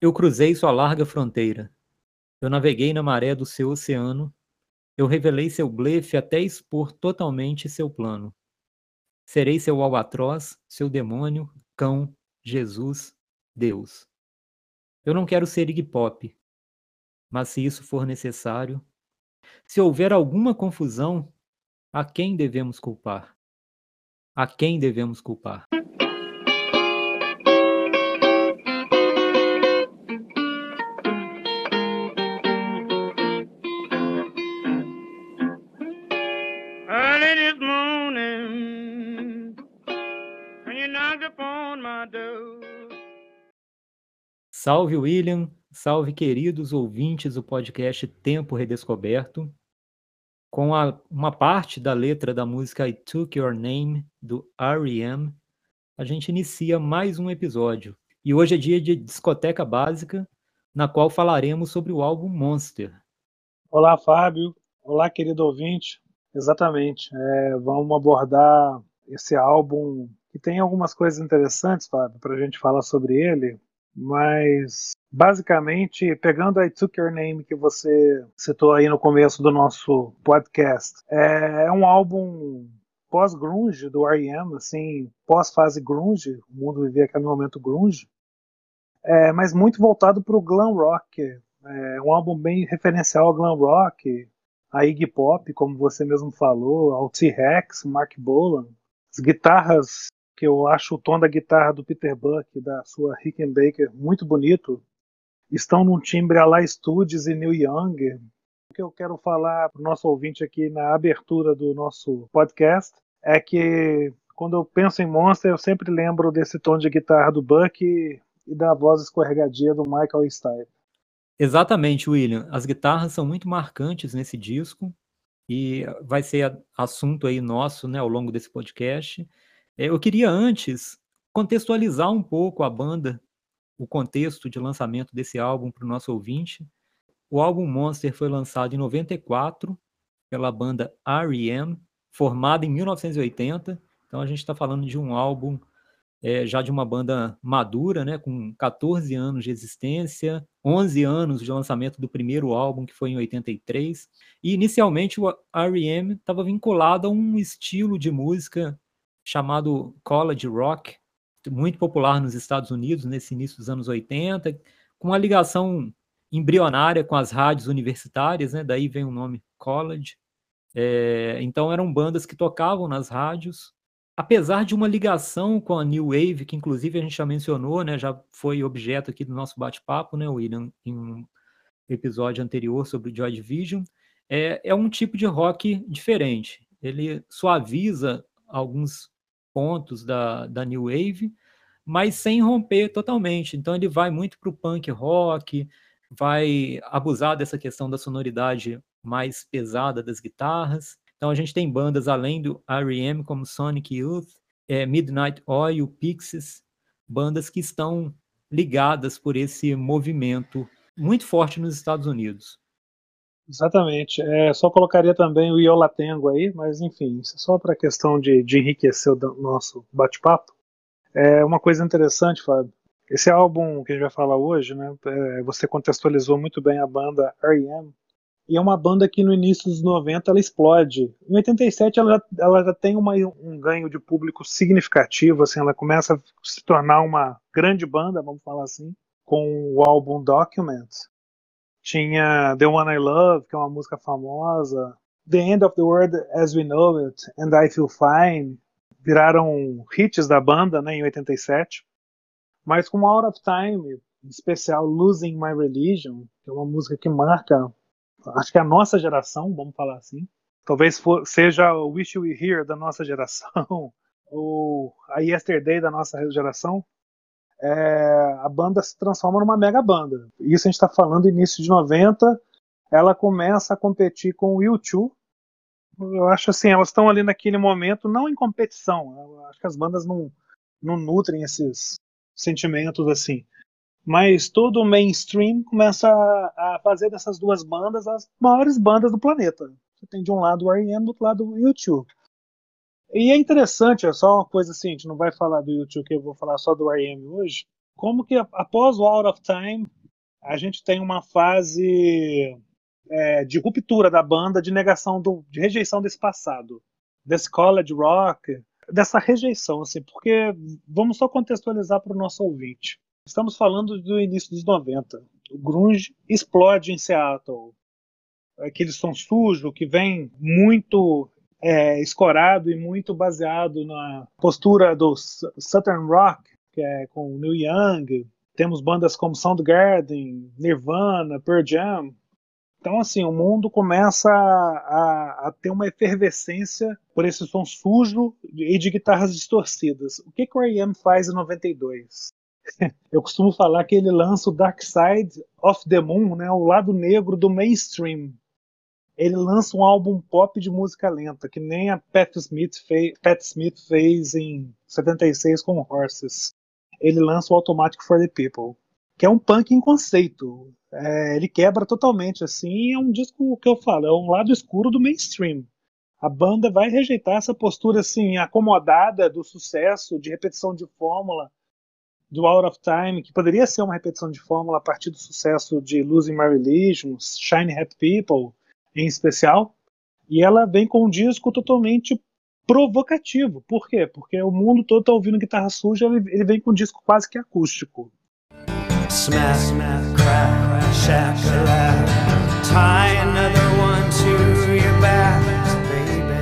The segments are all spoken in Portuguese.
Eu cruzei sua larga fronteira. Eu naveguei na maré do seu oceano. Eu revelei seu blefe até expor totalmente seu plano. Serei seu albatroz, seu demônio, cão, Jesus, Deus. Eu não quero ser Iggy Pop, mas se isso for necessário, se houver alguma confusão, a quem devemos culpar? A quem devemos culpar? Salve William, salve queridos ouvintes do podcast Tempo Redescoberto. Com a, uma parte da letra da música I Took Your Name, do R.E.M., a gente inicia mais um episódio. E hoje é dia de discoteca básica, na qual falaremos sobre o álbum Monster. Olá, Fábio. Olá, querido ouvinte. Exatamente. É, vamos abordar esse álbum que tem algumas coisas interessantes, Fábio, para a gente falar sobre ele, mas basicamente, pegando a I Took Your Name que você citou aí no começo do nosso podcast, é, é um álbum pós-grunge do R.E.M., assim, pós-fase grunge, o mundo vivia aquele momento grunge, é, mas muito voltado para o glam rock, é um álbum bem referencial ao glam rock, a Iggy Pop, como você mesmo falou, ao T-Rex, Mark Bolan, as guitarras que eu acho o tom da guitarra do Peter Buck, da sua Rickenbacker, muito bonito, estão num timbre a la Studios e Neil Young. O que eu quero falar para o nosso ouvinte aqui na abertura do nosso podcast é que quando eu penso em Monster, eu sempre lembro desse tom de guitarra do Buck e da voz escorregadia do Michael Stipe. Exatamente, William. As guitarras são muito marcantes nesse disco e vai ser assunto aí nosso, né, ao longo desse podcast. É, eu queria antes contextualizar um pouco a banda, o contexto de lançamento desse álbum para o nosso ouvinte. O álbum Monster foi lançado em 94 pela banda R.E.M., formada em 1980. Então a gente está falando de um álbum é, já de uma banda madura, né, com 14 anos de existência, 11 anos de lançamento do primeiro álbum, que foi em 83. E inicialmente o R.E.M. estava vinculado a um estilo de música chamado college rock, muito popular nos Estados Unidos nesse início dos anos 80, com uma ligação embrionária com as rádios universitárias, né? daí vem o nome college. É, então eram bandas que tocavam nas rádios, apesar de uma ligação com a New Wave, que inclusive a gente já mencionou, né, já foi objeto aqui do nosso bate-papo, né, William, em um episódio anterior sobre Joy Division, é, é um tipo de rock diferente. Ele suaviza alguns pontos da, da New Wave, mas sem romper totalmente. Então ele vai muito para o punk rock, vai abusar dessa questão da sonoridade mais pesada das guitarras, então a gente tem bandas além do R.E.M. como Sonic Youth, é, Midnight Oil, Pixies, bandas que estão ligadas por esse movimento muito forte nos Estados Unidos. Exatamente. É, só colocaria também o Iolatengo aí, mas enfim, só para a questão de, de enriquecer o nosso bate-papo. É uma coisa interessante, Fábio. Esse álbum que a gente vai falar hoje, né, é, você contextualizou muito bem a banda R.E.M., e é uma banda que no início dos 90 ela explode. Em 87 ela, ela já tem uma, um ganho de público significativo, assim, ela começa a se tornar uma grande banda, vamos falar assim, com o álbum Documents. Tinha The One I Love, que é uma música famosa, The End of the World as We Know It and I Feel Fine, viraram hits da banda né, em 87. Mas com Out of Time, em especial Losing My Religion, que é uma música que marca acho que é a nossa geração, vamos falar assim. Talvez for, seja o Wish You Were Here da nossa geração, ou a Yesterday da nossa geração. É, a banda se transforma numa mega banda. Isso a gente está falando início de 90. Ela começa a competir com o U2. Eu acho assim, elas estão ali naquele momento, não em competição. Eu acho que as bandas não, não nutrem esses sentimentos assim mas todo o mainstream começa a, a, fazer dessas duas bandas as maiores bandas do planeta. Você tem de um lado o R.E.M., do outro lado o YouTube. E é interessante, é só uma coisa assim, a gente não vai falar do YouTube, que eu vou falar só do R.E.M. hoje, como que após o Out of Time a gente tem uma fase é, de ruptura da banda, de negação, do, de rejeição desse passado, desse college rock, dessa rejeição, assim, porque vamos só contextualizar para o nosso ouvinte. Estamos falando do início dos 90. O grunge explode em Seattle. Aquele som sujo que vem muito é, escorado e muito baseado na postura do Southern Rock, que é com Neil Young. Temos bandas como Soundgarden, Nirvana, Pearl Jam. Então, assim, o mundo começa a, a, ter uma efervescência por esse som sujo e de guitarras distorcidas. O que, que o R.E.M. faz em 92? Eu costumo falar que ele lança o Dark Side of the Moon, né, o lado negro do mainstream. Ele lança um álbum pop de música lenta, que nem a Pat Smith, fez, Pat Smith fez em 76 com Horses. Ele lança o Automatic for the People, que é um punk em conceito. É, ele quebra totalmente, assim, é um disco que eu falo, é um lado escuro do mainstream. A banda vai rejeitar essa postura assim acomodada do sucesso, de repetição de fórmula do Out of Time, que poderia ser uma repetição de fórmula a partir do sucesso de Losing My Religion, Shiny Happy People, em especial, e ela vem com um disco totalmente provocativo. Por quê? Porque o mundo todo está ouvindo guitarra suja, ele, ele vem com um disco quase que acústico. Smash, smash, crack, shack, tie another one to your back, baby.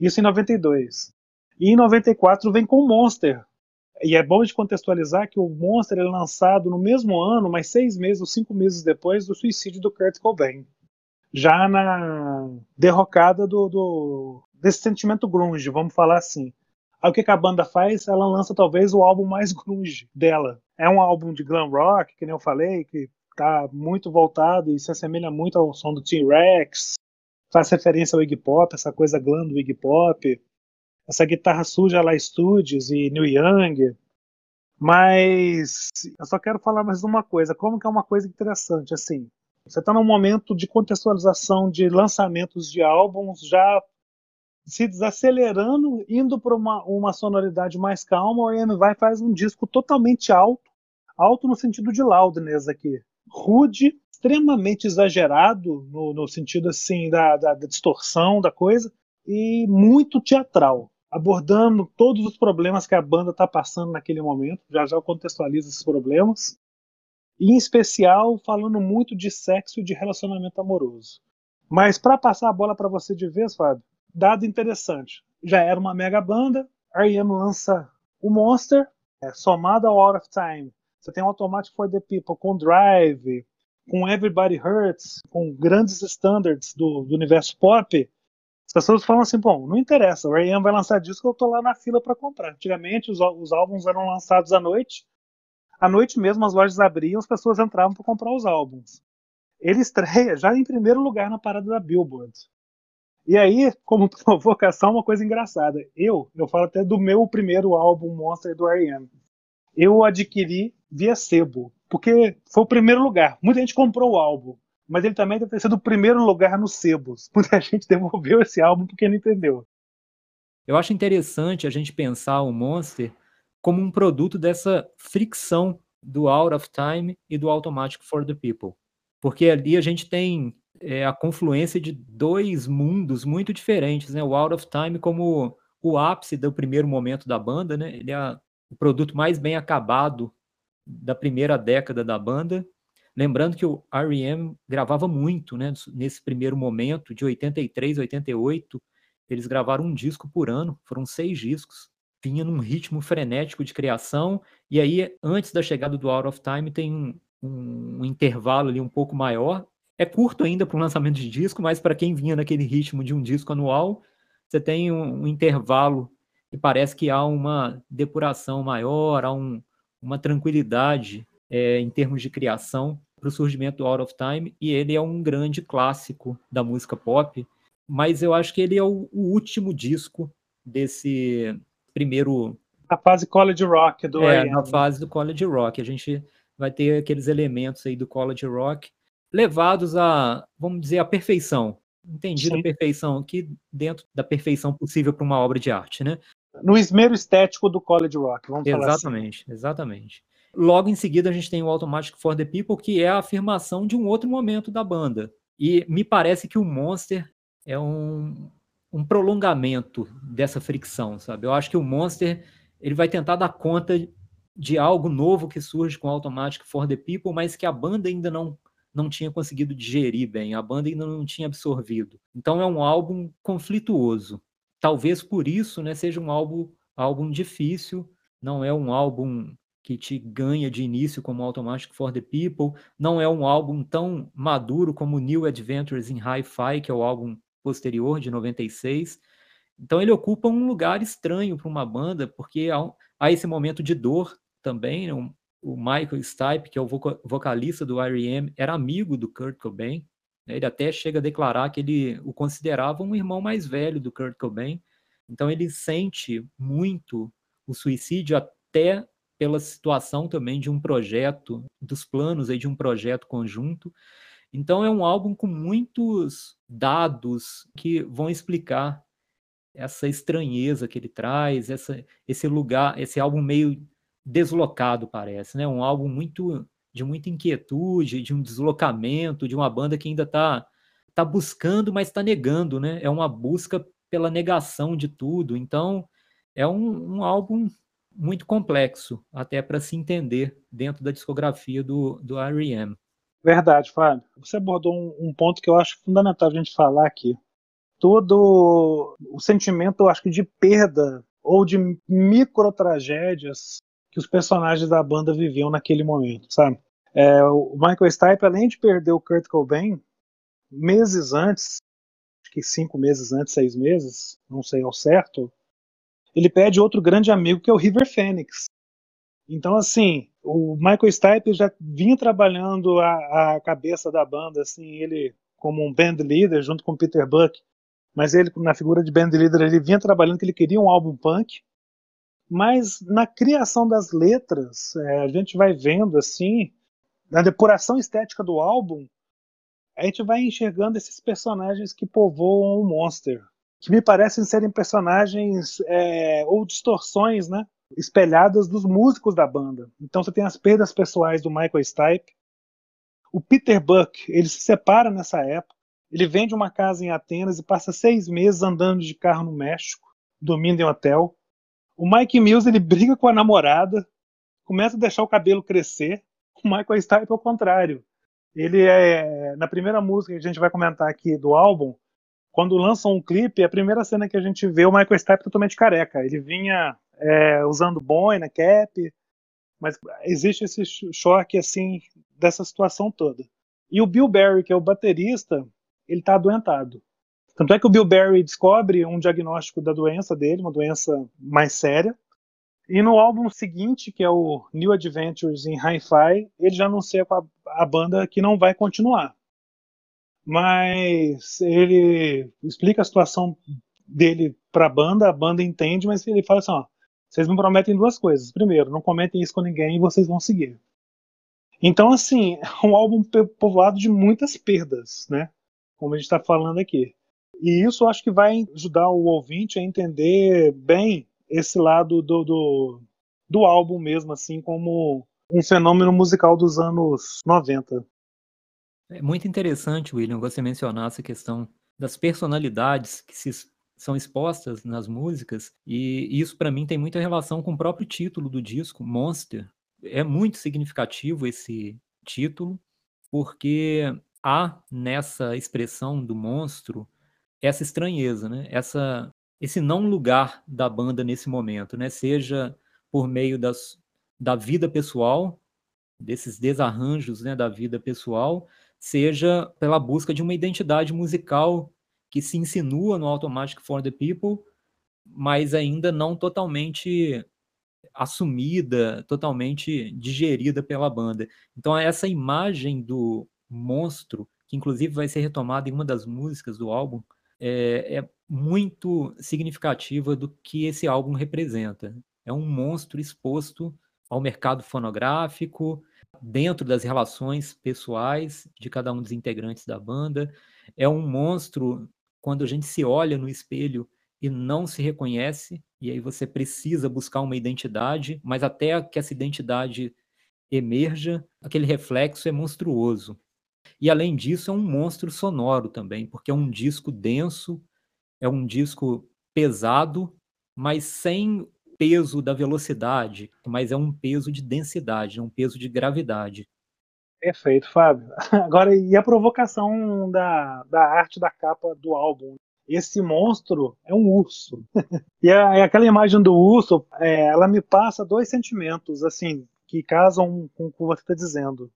Isso em 92. E em 94 vem com Monster. E é bom de contextualizar que o Monster é lançado no mesmo ano, mas seis meses ou cinco meses depois do suicídio do Kurt Cobain. Já na derrocada do, do desse sentimento grunge, vamos falar assim. Aí o que, a banda faz? Ela lança talvez o álbum mais grunge dela. É um álbum de glam rock, que nem eu falei, que tá muito voltado e se assemelha muito ao som do T-Rex. Faz referência ao Iggy Pop, essa coisa glam do Iggy Pop. Essa guitarra suja lá Studios e New Young. Mas eu só quero falar mais uma coisa, como que é uma coisa interessante, assim, você está num momento de contextualização de lançamentos de álbuns já se desacelerando, indo para uma, uma sonoridade mais calma, o EM vai faz um disco totalmente alto, alto no sentido de loudness aqui, rude, extremamente exagerado no, no sentido assim da, da, da distorção da coisa e muito teatral, abordando todos os problemas que a banda está passando naquele momento. Já já eu contextualizo esses problemas. E, em especial, falando muito de sexo e de relacionamento amoroso. Mas para passar a bola para você de vez, Fábio, dado interessante. Já era uma mega banda, R.E.M. lança o Monster, é, somado ao Out of Time. Você tem o Automatic for the People com Drive, com Everybody Hurts, com grandes standards do, do universo pop. As pessoas falam assim, bom, não interessa, o R.E.M. vai lançar disco, eu tô lá na fila para comprar. Antigamente os, os álbuns eram lançados à noite, à noite mesmo as lojas abriam, as pessoas entravam para comprar os álbuns. Ele estreia já em primeiro lugar na parada da Billboard. E aí, como provocação, uma coisa engraçada. Eu, eu falo até do meu primeiro álbum Monster do R.E.M. Eu adquiri via sebo, porque foi o primeiro lugar. Muita gente comprou o álbum, mas ele também deve ter sido o primeiro lugar nos sebos. Muita gente devolveu esse álbum porque não entendeu. Eu acho interessante a gente pensar o Monster como um produto dessa fricção do Out of Time e do Automatic for the People. Porque ali a gente tem é, a confluência de dois mundos muito diferentes, né? O Out of Time como o ápice do primeiro momento da banda, né? Ele é o produto mais bem acabado da primeira década da banda. Lembrando que o R.E.M. gravava muito, né? Nesse primeiro momento, de 83 a 88, eles gravaram um disco por ano, foram seis discos. Vinha num ritmo frenético de criação, e aí, antes da chegada do Out of Time, tem um, um, um intervalo ali um pouco maior, é curto ainda para um lançamento de disco, mas para quem vinha naquele ritmo de um disco anual, você tem um, um intervalo e parece que há uma depuração maior, há um, uma tranquilidade é, em termos de criação para o surgimento do Out of Time, e ele é um grande clássico da música pop, mas eu acho que ele é o, o último disco desse primeiro. A fase college rock do É, na fase do college rock. A gente vai ter aqueles elementos aí do college rock levados a, vamos dizer, a perfeição. entendido a perfeição aqui, dentro da perfeição possível para uma obra de arte, né? No esmero estético do college rock, vamos exatamente, falar assim. Exatamente, exatamente. Logo em seguida, a gente tem o Automatic for the People, que é a afirmação de um outro momento da banda. E me parece que o Monster é um, um prolongamento dessa fricção, sabe? Eu acho que o Monster ele vai tentar dar conta de algo novo que surge com Automatic for the People, mas que a banda ainda não não tinha conseguido digerir bem, a banda ainda não tinha absorvido. Então é um álbum conflituoso. Talvez por isso, né, seja um álbum álbum difícil, não é um álbum que te ganha de início como Automatic for the People, não é um álbum tão maduro como New Adventures in Hi-Fi, que é o álbum posterior de 96. Então ele ocupa um lugar estranho para uma banda, porque há, há, esse momento de dor também. Né? O Michael Stipe, que é o vocalista do R.E.M., era amigo do Kurt Cobain. Né? Ele até chega a declarar que ele o considerava um irmão mais velho do Kurt Cobain. Então ele sente muito o suicídio até pela situação também de um projeto, dos planos aí de um projeto conjunto. Então é um álbum com muitos dados que vão explicar essa estranheza que ele traz, essa, esse lugar, esse álbum meio deslocado parece, né? Um álbum muito de muita inquietude, de um deslocamento, de uma banda que ainda está tá buscando, mas está negando, né? É uma busca pela negação de tudo. Então é um, um álbum muito complexo, até para se entender dentro da discografia do, do R.E.M. Verdade, Fábio. Você abordou um, um, ponto que eu acho fundamental a gente falar aqui. Todo o sentimento, eu acho que de perda ou de micro tragédias que os personagens da banda viviam naquele momento, sabe? É, o Michael Stipe, além de perder o Kurt Cobain, meses antes, acho que cinco meses antes, seis meses, não sei ao certo, ele pede outro grande amigo que é o River Phoenix. Então, assim, o Michael Stipe já vinha trabalhando a, a cabeça da banda, assim, ele como um band leader junto com Peter Buck, mas ele na figura de band leader ele vinha trabalhando que ele queria um álbum punk, mas na criação das letras é, a gente vai vendo assim na depuração estética do álbum a gente vai enxergando esses personagens que povoam o Monster que me parecem serem personagens é, ou distorções, né, espelhadas dos músicos da banda. Então você tem as perdas pessoais do Michael Stipe. O Peter Buck, ele se separa nessa época. Ele vende uma casa em Atenas e passa seis meses andando de carro no México, dormindo em hotel. O Mike Mills, ele briga com a namorada, começa a deixar o cabelo crescer. O Michael Stipe, ao contrário. Ele é, na primeira música que a gente vai comentar aqui do álbum, quando lançam um clipe, a primeira cena que a gente vê o Michael Stipe totalmente careca. Ele vinha é, usando boina, cap, mas existe esse choque assim dessa situação toda. E o Bill Berry, que é o baterista, ele está adoentado. Tanto é que o Bill Berry descobre um diagnóstico da doença dele, uma doença mais séria. E no álbum seguinte, que é o New Adventures in Hi-Fi, ele já anuncia com a, a banda que não vai continuar mas ele explica a situação dele para a banda, a banda entende, mas ele fala assim: ó, vocês me prometem duas coisas. Primeiro, não comentem isso com ninguém e vocês vão seguir. Então, assim, é um álbum povoado de muitas perdas, né? Como a gente está falando aqui. E isso acho que vai ajudar o ouvinte a entender bem esse lado do, do, do álbum mesmo, assim, como um fenômeno musical dos anos 90. É muito interessante, William, você mencionar essa questão das personalidades que se, são expostas nas músicas, e isso para mim tem muita relação com o próprio título do disco, Monster. É muito significativo esse título, porque há nessa expressão do monstro essa estranheza, né? Essa, esse não lugar da banda nesse momento, né? Seja por meio das, da vida pessoal, desses desarranjos né, da vida pessoal, seja pela busca de uma identidade musical que se insinua no Automatic for the People, mas ainda não totalmente assumida, totalmente digerida pela banda. Então essa imagem do monstro, que inclusive vai ser retomada em uma das músicas do álbum, é, é muito significativa do que esse álbum representa. É um monstro exposto ao mercado fonográfico, dentro das relações pessoais de cada um dos integrantes da banda. é um monstro quando a gente se olha no espelho e não se reconhece, e aí você precisa buscar uma identidade, mas até que essa identidade emerja, aquele reflexo é monstruoso. E além disso, é um monstro sonoro também, porque é um disco denso, é um disco pesado, mas sem peso da velocidade, mas é um peso de densidade, é um peso de gravidade. Perfeito, Fábio. Agora, e a provocação da, da arte da capa do álbum? Esse monstro é um urso. e a, aquela imagem do urso, é, ela me passa dois sentimentos, assim, que casam com o que você está dizendo.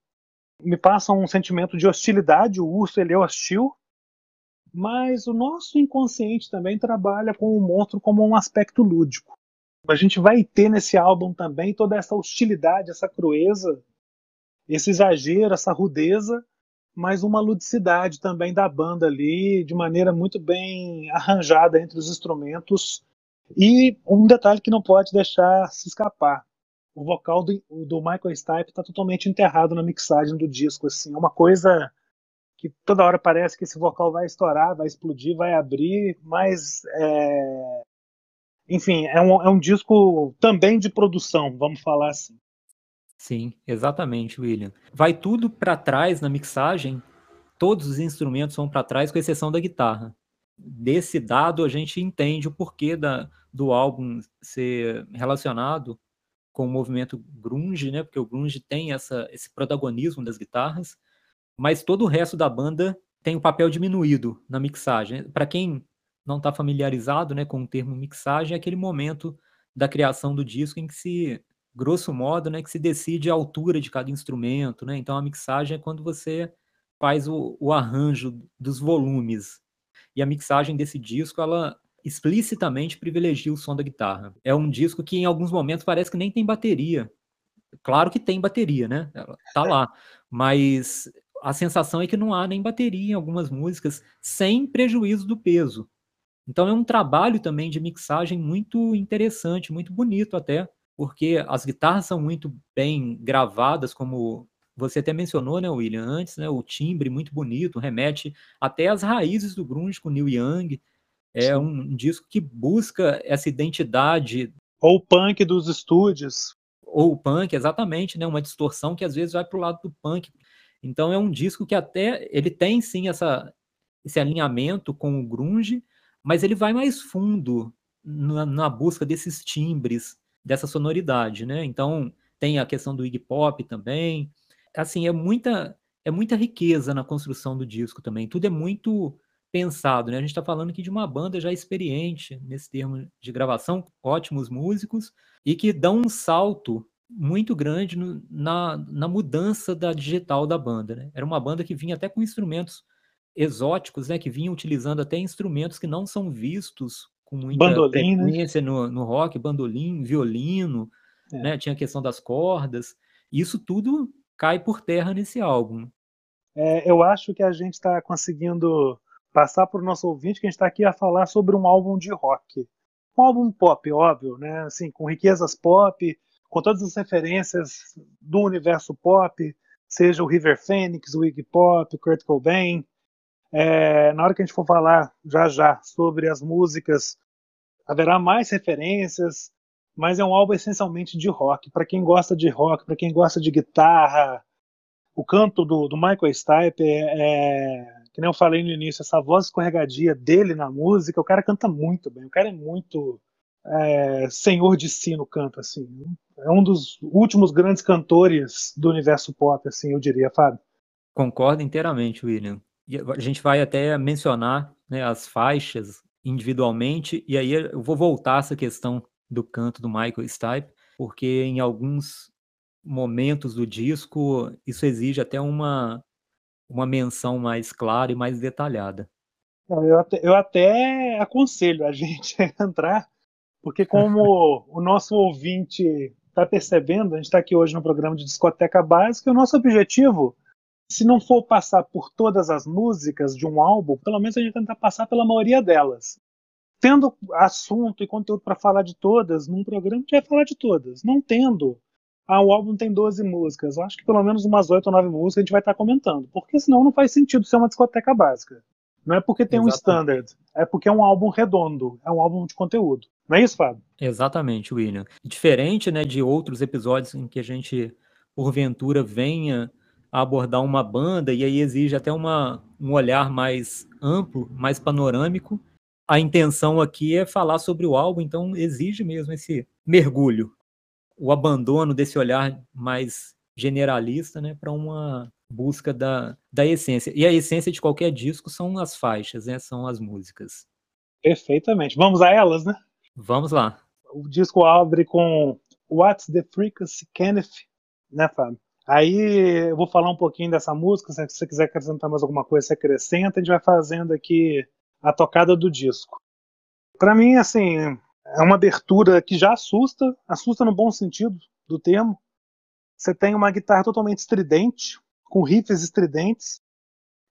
Me passa um sentimento de hostilidade, o urso ele é hostil, mas o nosso inconsciente também trabalha com o monstro como um aspecto lúdico. A gente vai ter nesse álbum também toda essa hostilidade, essa crueza, esse exagero, essa rudeza, mas uma ludicidade também da banda ali, de maneira muito bem arranjada entre os instrumentos. E um detalhe que não pode deixar se escapar: o vocal do, do Michael Stipe está totalmente enterrado na mixagem do disco. Assim, é uma coisa que toda hora parece que esse vocal vai estourar, vai explodir, vai abrir, mas é... enfim, é um, é um disco também de produção, vamos falar assim. Sim, exatamente, William. Vai tudo para trás na mixagem, todos os instrumentos vão para trás, com exceção da guitarra. Desse dado, a gente entende o porquê da, do álbum ser relacionado com o movimento grunge, né? Porque o grunge tem essa, esse protagonismo das guitarras, mas todo o resto da banda tem um papel diminuído na mixagem. Para quem não está familiarizado né, com o termo mixagem, é aquele momento da criação do disco em que se, grosso modo, né, que se decide a altura de cada instrumento. Né? Então a mixagem é quando você faz o, o arranjo dos volumes. E a mixagem desse disco, ela explicitamente privilegia o som da guitarra. É um disco que em alguns momentos parece que nem tem bateria. Claro que tem bateria, né? Ela tá lá, mas a sensação é que não há nem bateria em algumas músicas, sem prejuízo do peso. Então é um trabalho também de mixagem muito interessante, muito bonito até, porque as guitarras são muito bem gravadas, como você até mencionou, né, William, antes, né, o timbre muito bonito, remete até às raízes do grunge com Neil Young. É Sim. um disco que busca essa identidade. Ou o punk dos estúdios. Ou o punk, exatamente, né, uma distorção que às vezes vai para o lado do punk, então é um disco que até ele tem sim essa, esse alinhamento com o grunge, mas ele vai mais fundo na, na busca desses timbres, dessa sonoridade, né? Então tem a questão do Iggy Pop também. Assim, é muita é muita riqueza na construção do disco também. Tudo é muito pensado, né? A gente está falando aqui de uma banda já experiente nesse termo de gravação, ótimos músicos e que dão um salto muito grande no, na, na mudança da digital da banda. Né? Era uma banda que vinha até com instrumentos exóticos, né? que vinha utilizando até instrumentos que não são vistos com muita bandolim, né? frequência né? no, no rock, bandolim, violino, é. né? tinha a questão das cordas. Isso tudo cai por terra nesse álbum. É, eu acho que a gente está conseguindo passar para o nosso ouvinte que a gente está aqui a falar sobre um álbum de rock. Um álbum pop, óbvio, né? Assim, com riquezas pop, com todas as referências do universo pop, seja o River Phoenix, o Iggy Pop, o Kurt Cobain. É, na hora que a gente for falar já já sobre as músicas, haverá mais referências, mas é um álbum essencialmente de rock. Para quem gosta de rock, para quem gosta de guitarra, o canto do, do Michael Stipe é, é, que nem eu falei no início, essa voz escorregadia dele na música, o cara canta muito bem, o cara é muito é, senhor de si no canto, assim. É um dos últimos grandes cantores do universo pop, assim, eu diria, Fábio. Concordo inteiramente, William. E a gente vai até mencionar né, as faixas individualmente, e aí eu vou voltar essa questão do canto do Michael Stipe, porque em alguns momentos do disco isso exige até uma, uma menção mais clara e mais detalhada. Eu até, eu até aconselho a gente a entrar porque como o nosso ouvinte está percebendo, a gente está aqui hoje no programa de discoteca básica, e o nosso objetivo, se não for passar por todas as músicas de um álbum, pelo menos a gente tenta passar pela maioria delas. Tendo assunto e conteúdo para falar de todas, num programa a gente vai falar de todas. Não tendo, ah, o álbum tem 12 músicas, eu acho que pelo menos umas 8 ou 9 músicas a gente vai estar tá comentando, porque senão não faz sentido ser uma discoteca básica. Não é porque tem Exatamente. um standard, é porque é um álbum redondo, é um álbum de conteúdo. Não é isso, Fábio? Exatamente, William. Diferente né, de outros episódios em que a gente, porventura, venha a abordar uma banda e aí exige até uma, um olhar mais amplo, mais panorâmico. A intenção aqui é falar sobre o álbum, então exige mesmo esse mergulho, o abandono desse olhar mais generalista né, para uma busca da, da essência. E a essência de qualquer disco são as faixas, né, são as músicas. Perfeitamente. Vamos a elas, né? Vamos lá. O disco abre com What's the Frequency Kenneth, né, Fábio? Aí eu vou falar um pouquinho dessa música, se você quiser acrescentar mais alguma coisa, você acrescenta, a gente vai fazendo aqui a tocada do disco. Para mim, assim, é uma abertura que já assusta, assusta no bom sentido do termo. Você tem uma guitarra totalmente estridente, com riffs estridentes,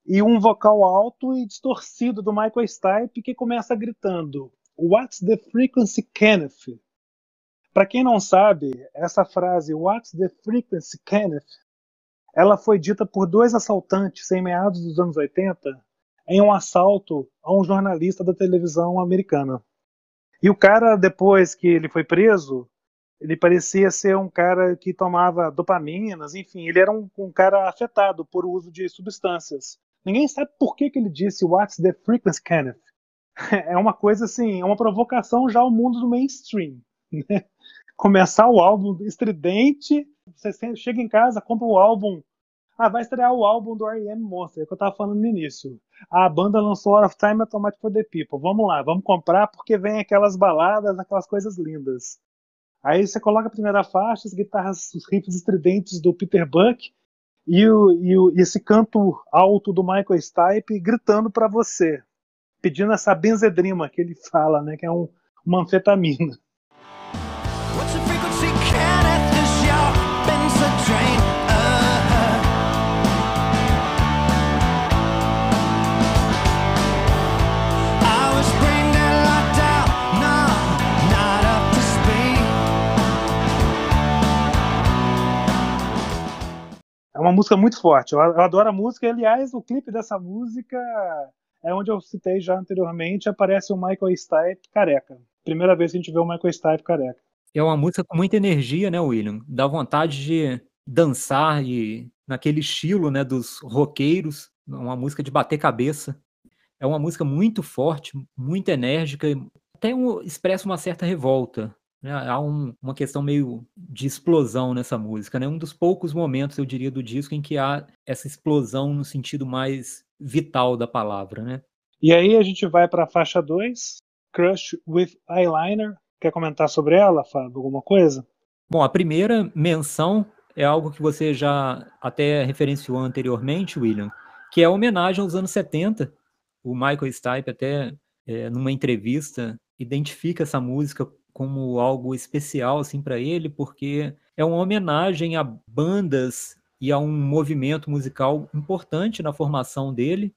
e um vocal alto e distorcido do Michael Stipe que começa gritando What's the frequency, Kenneth? Para quem não sabe, essa frase What's the frequency, Kenneth? Ela foi dita por dois assaltantes em meados dos anos 80 em um assalto a um jornalista da televisão americana. E o cara, depois que ele foi preso, ele parecia ser um cara que tomava dopaminas, enfim, ele era um, um cara afetado por uso de substâncias. Ninguém sabe por que, que ele disse What's the frequency, Kenneth? É uma coisa assim, é uma provocação já ao mundo do mainstream. Né? Começar o álbum estridente, você chega em casa, compra o álbum. Ah, vai estrear o álbum do R.E.M. Monster, que eu tava falando no início. A banda lançou Out of Time Automatic for the People. Vamos lá, vamos comprar porque vem aquelas baladas, aquelas coisas lindas. Aí você coloca a primeira faixa, as guitarras, os riffs estridentes do Peter Buck e, o, e, o, esse canto alto do Michael Stipe gritando para você, pedindo essa benzedrima que ele fala, né, que é um, uma anfetamina. Uma música muito forte. Eu, adoro a música. Aliás, o clipe dessa música é onde eu citei já anteriormente. Aparece o Michael Stipe careca. Primeira vez que a gente vê o Michael Stipe careca. É uma música com muita energia, né, William? Dá vontade de dançar e naquele estilo, né, dos roqueiros. Uma música de bater cabeça. É uma música muito forte, muito enérgica, até um, expressa uma certa revolta. Né? Há um, uma questão meio de explosão nessa música, né? Um dos poucos momentos, eu diria, do disco em que há essa explosão no sentido mais vital da palavra, né? E aí a gente vai para a faixa 2, Crush with Eyeliner. Quer comentar sobre ela, Fábio? Alguma coisa? Bom, a primeira menção é algo que você já até referenciou anteriormente, William, que é a homenagem aos anos 70. O Michael Stipe até é, numa entrevista identifica essa música como algo especial assim para ele, porque é uma homenagem a bandas e a um movimento musical importante na formação dele.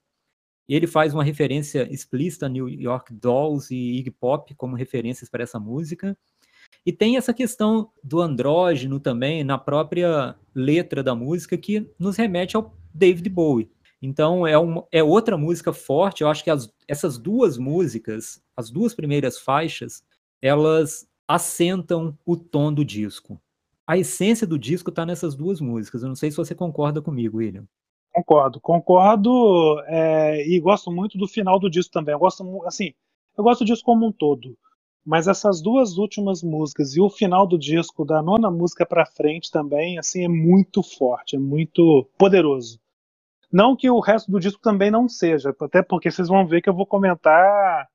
Ele faz uma referência explícita a New York Dolls e Iggy Pop como referências para essa música. E tem essa questão do andrógeno também na própria letra da música que nos remete ao David Bowie. Então é, uma, é outra música forte. Eu acho que as, essas duas músicas, as duas primeiras faixas, elas assentam o tom do disco. A essência do disco está nessas duas músicas. Eu não sei se você concorda comigo, William. Concordo, concordo é, e gosto muito do final do disco também. Eu gosto, assim, eu gosto do disco como um todo, mas essas duas últimas músicas e o final do disco, da nona música para frente também, assim, é muito forte, é muito poderoso. Não que o resto do disco também não seja, até porque vocês vão ver que eu vou comentar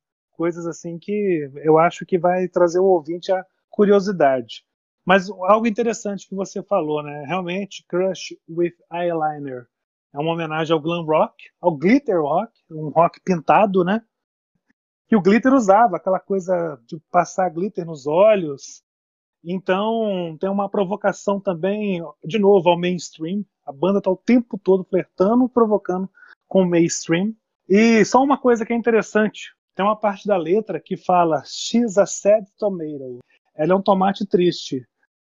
coisas assim que eu acho que vai trazer o ouvinte a curiosidade. Mas algo interessante que você falou, né? Realmente, Crush with Eyeliner é uma homenagem ao glam rock, ao glitter rock, um rock pintado, né? Que o glitter usava, aquela coisa de passar glitter nos olhos. Então, tem uma provocação também, de novo, ao mainstream. A banda está o tempo todo flertando, provocando com o mainstream. E só uma coisa que é interessante, tem uma parte da letra que fala She's a sad tomato. Ela é um tomate triste.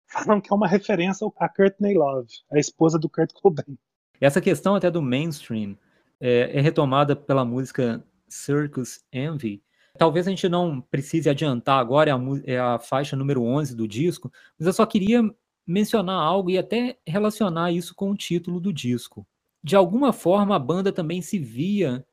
Falam que é uma referência a Courtney Love, a esposa do Kurt Cobain. Essa questão até do mainstream é, é retomada pela música Circus Envy. Talvez a gente não precise adiantar agora, é a, é a faixa número 11 do disco, mas eu só queria mencionar algo e até relacionar isso com o título do disco. De alguma forma, a banda também se via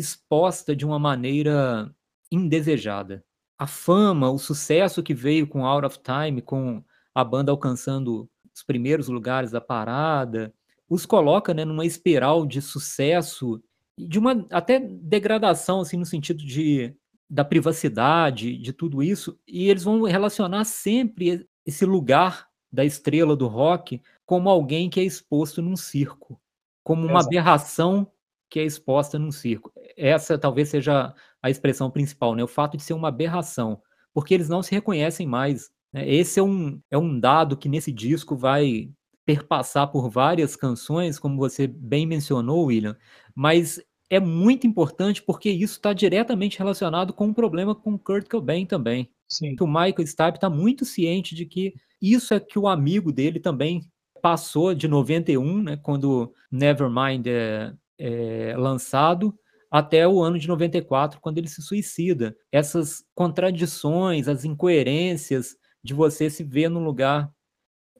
exposta de uma maneira indesejada. A fama, o sucesso que veio com Out of Time, com a banda alcançando os primeiros lugares da parada, os coloca né, numa espiral de sucesso de uma até degradação assim no sentido de da privacidade, de tudo isso, e eles vão relacionar sempre esse lugar da estrela do rock como alguém que é exposto num circo, como uma Exato. aberração que é exposta num circo. Essa talvez seja a expressão principal, né? O fato de ser uma aberração, porque eles não se reconhecem mais. Né? Esse é um, é um dado que nesse disco vai perpassar por várias canções, como você bem mencionou, William, mas é muito importante porque isso está diretamente relacionado com um problema com Kurt Cobain também. Sim. O Michael Stipe está muito ciente de que isso é que o amigo dele também passou de 91, né, quando Nevermind é, é lançado, até o ano de 94, quando ele se suicida. Essas contradições, as incoerências de você se ver num lugar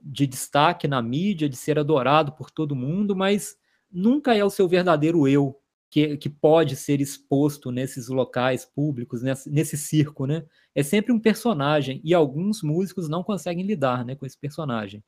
de destaque na mídia, de ser adorado por todo mundo, mas nunca é o seu verdadeiro eu que, que pode ser exposto nesses locais públicos, nesse, nesse circo, né? É sempre um personagem e alguns músicos não conseguem lidar, né, com esse personagem.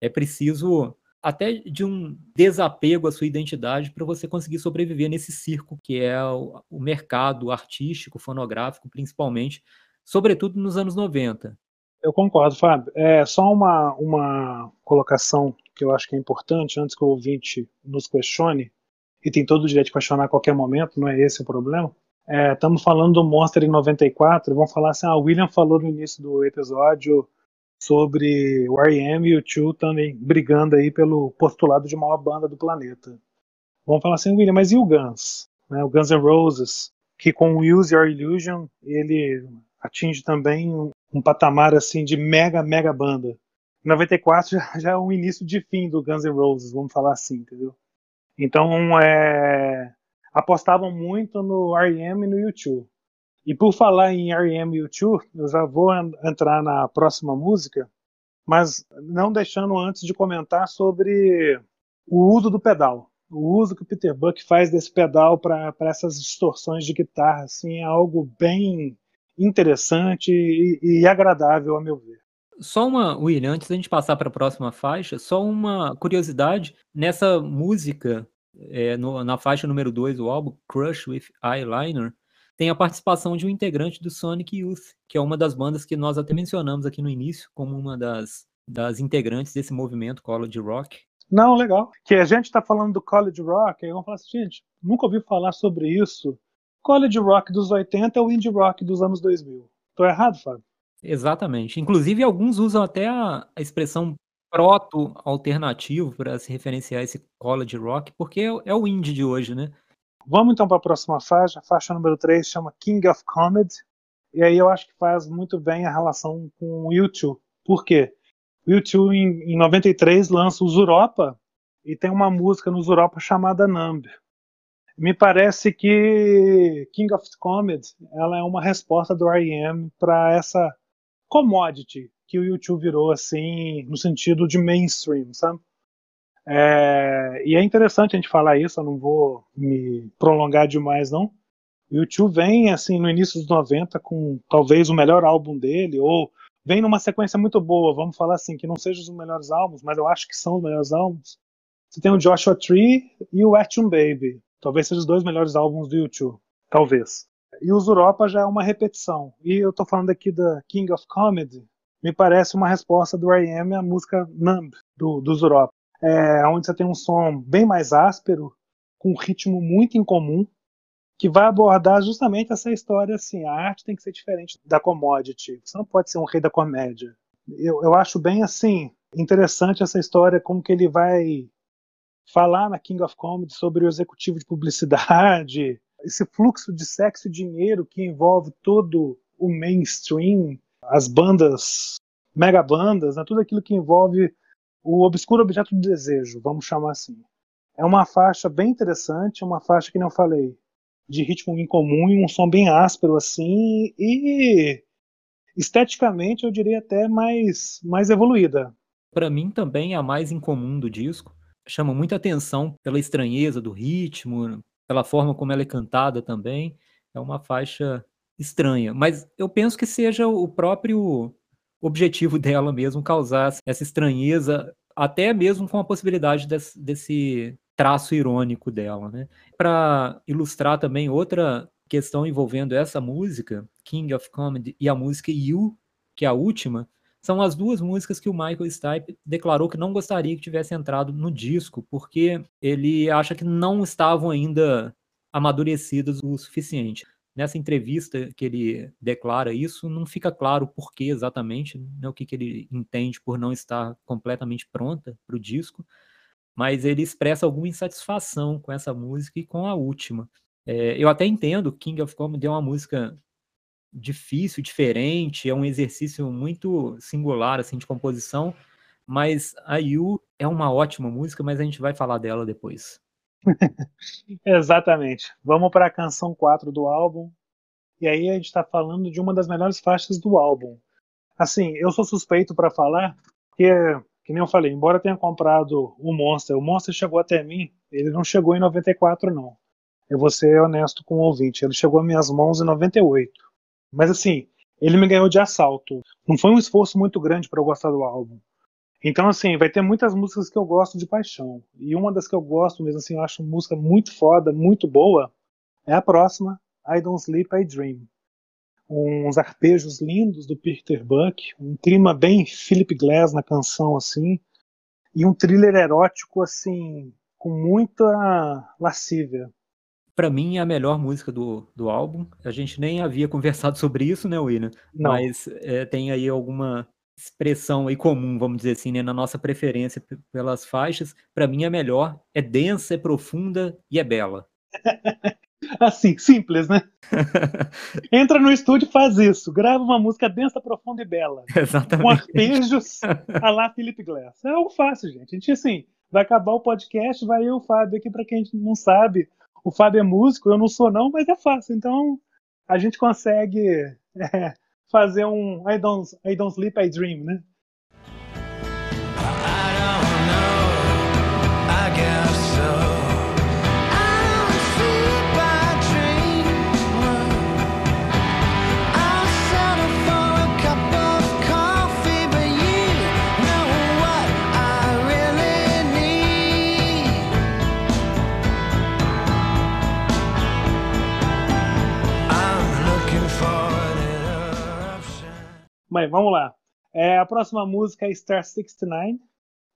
É preciso até de um desapego à sua identidade para você conseguir sobreviver nesse circo que é o, o mercado artístico, fonográfico, principalmente, sobretudo nos anos 90. Eu concordo, Fábio. É só uma, uma colocação que eu acho que é importante antes que o ouvinte nos questione e tem todo o direito de questionar a qualquer momento, não é esse o problema. Estamos é, falando do Monster em 94, vamos falar assim, ah, o William falou no início do episódio sobre o R.E.M. e o Chu também brigando aí pelo postulado de maior banda do planeta. Vamos falar assim, William, mas e o Guns? Né, o Guns N' Roses, que com o Use Your Illusion ele atinge também um, um patamar assim de mega, mega banda. 94 já, já é o início de fim do Guns N' Roses, vamos falar assim, entendeu? Então, é, apostavam muito no R.E.M. e no YouTube. E por falar em R.E.M. e YouTube, eu já vou entrar na próxima música, mas não deixando antes de comentar sobre o uso do pedal. O uso que o Peter Buck faz desse pedal para essas distorções de guitarra, assim, é algo bem interessante e, e agradável, a meu ver. Só uma, William, antes da gente passar para a próxima faixa, só uma curiosidade. Nessa música, é, no, na faixa número 2 do álbum, Crush with Eyeliner, tem a participação de um integrante do Sonic Youth, que é uma das bandas que nós até mencionamos aqui no início, como uma das, das integrantes desse movimento college rock. Não, legal. Que a gente está falando do college rock, aí vamos falar assim, gente, nunca ouvi falar sobre isso. College rock dos 80 é o indie rock dos anos 2000. Tô errado, Fábio? Exatamente. Inclusive, alguns usam até a, expressão proto-alternativo para se referenciar a esse college rock, porque é, é, o indie de hoje, né? Vamos então para a próxima faixa. A faixa número 3 chama King of Comedy. E aí eu acho que faz muito bem a relação com o YouTube. Por quê? O YouTube, em, em 93, lança o Zuropa e tem uma música no Zuropa chamada Numb. Me parece que King of Comedy ela é uma resposta do R.E.M. para essa commodity que o YouTube virou assim no sentido de mainstream, sabe? É, e é interessante a gente falar isso, eu não vou me prolongar demais não. O YouTube vem assim no início dos 90 com talvez o melhor álbum dele ou vem numa sequência muito boa, vamos falar assim, que não sejam os melhores álbuns, mas eu acho que são os melhores álbuns. Você tem o Joshua Tree e o Action Baby. Talvez sejam os dois melhores álbuns do YouTube, talvez. E os Europa já é uma repetição. E eu tô falando aqui da King of Comedy, me parece uma resposta do R.E.M. à música Numb, do, Europa. É, onde você tem um som bem mais áspero, com um ritmo muito incomum, que vai abordar justamente essa história assim, a arte tem que ser diferente da commodity, você não pode ser um rei da comédia. Eu, eu acho bem assim, interessante essa história, como que ele vai falar na King of Comedy sobre o executivo de publicidade, esse fluxo de sexo e dinheiro que envolve todo o mainstream, as bandas, megabandas, né, tudo aquilo que envolve o obscuro objeto do desejo, vamos chamar assim. É uma faixa bem interessante, uma faixa que não falei, de ritmo incomum e um som bem áspero assim e esteticamente eu diria até mais mais evoluída. Para mim também é a mais incomum do disco. Chama muita atenção pela estranheza do ritmo, pela forma como ela é cantada também. É uma faixa estranha, mas eu penso que seja o próprio objetivo dela mesmo causar essa estranheza, até mesmo com a possibilidade desse, desse traço irônico dela, né? Para ilustrar também outra questão envolvendo essa música, King of Comedy, e a música You, que é a última, são as duas músicas que o Michael Stipe declarou que não gostaria que tivesse entrado no disco, porque ele acha que não estavam ainda amadurecidas o suficiente. Nessa entrevista que ele declara isso, não fica claro por que exatamente, né, o que, que ele entende por não estar completamente pronta para o disco, mas ele expressa alguma insatisfação com essa música e com a última. É, eu até entendo, King of Comedy é uma música difícil, diferente, é um exercício muito singular assim de composição, mas a You é uma ótima música, mas a gente vai falar dela depois. Exatamente. Vamos para a canção 4 do álbum. E aí a gente está falando de uma das melhores faixas do álbum. Assim, eu sou suspeito para falar, porque que nem eu falei, embora tenha comprado o Monster, o Monster chegou até mim, ele não chegou em 94 não. Eu vou ser honesto com o ouvinte, ele chegou às minhas mãos em 98. Mas assim, ele me ganhou de assalto. Não foi um esforço muito grande para eu gostar do álbum. Então assim, vai ter muitas músicas que eu gosto de paixão. E uma das que eu gosto mesmo assim, eu acho música muito foda, muito boa, é a próxima, I Don't Sleep, I Dream uns arpejos lindos do Peter Buck, um clima bem Philip Glass na canção assim, e um thriller erótico assim com muita lascívia. Para mim é a melhor música do, do álbum. A gente nem havia conversado sobre isso, né, William? Não. Mas é, tem aí alguma expressão aí comum, vamos dizer assim, né, na nossa preferência pelas faixas. Para mim a melhor é densa, é profunda e é bela. Assim, simples, né? Entra no estúdio e faz isso. Grava uma música densa, profunda e bela. Exatamente. Com arpejos a lá Philip Glass. É algo fácil, gente. A gente, assim, vai acabar o podcast, vai eu e o Fábio aqui, para quem não sabe. O Fábio é músico, eu não sou não, mas é fácil. Então, a gente consegue é, fazer um I don't, I don't sleep, I dream, né? Mas vamos lá. É, a próxima música é Star 69,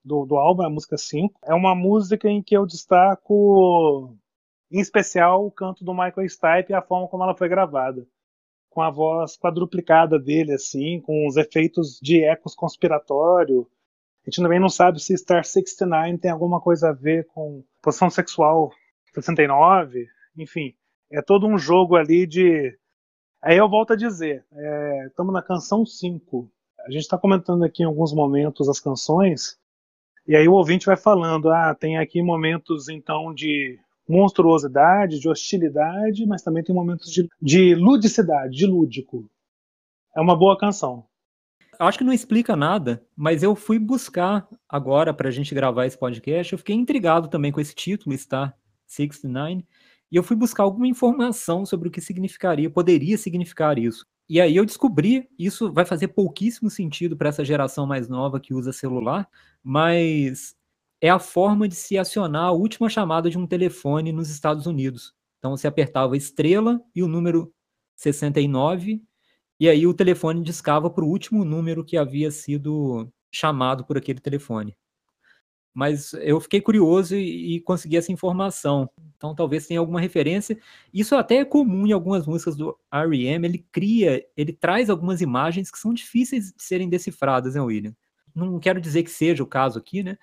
do, do álbum, é a música 5. É uma música em que eu destaco, em especial, o canto do Michael Stipe e a forma como ela foi gravada. Com a voz quadruplicada dele, assim, com os efeitos de ecos conspiratório. A gente também não sabe se Star 69 tem alguma coisa a ver com posição sexual 69, enfim. É todo um jogo ali de Aí eu volto a dizer, estamos é, na canção 5. A gente está comentando aqui em alguns momentos as canções, e aí o ouvinte vai falando, ah, tem aqui momentos então de monstruosidade, de hostilidade, mas também tem momentos de, de ludicidade, de lúdico. É uma boa canção. Acho que não explica nada, mas eu fui buscar agora para a gente gravar esse podcast. Eu fiquei intrigado também com esse título, Star 69. E eu fui buscar alguma informação sobre o que significaria, poderia significar isso. E aí eu descobri, isso vai fazer pouquíssimo sentido para essa geração mais nova que usa celular, mas é a forma de se acionar a última chamada de um telefone nos Estados Unidos. Então você apertava estrela e o número 69, e aí o telefone discava para o último número que havia sido chamado por aquele telefone mas eu fiquei curioso e, e, consegui essa informação. Então talvez tenha alguma referência. Isso até é comum em algumas músicas do R.E.M. Ele cria, ele traz algumas imagens que são difíceis de serem decifradas, né, William? Não quero dizer que seja o caso aqui, né?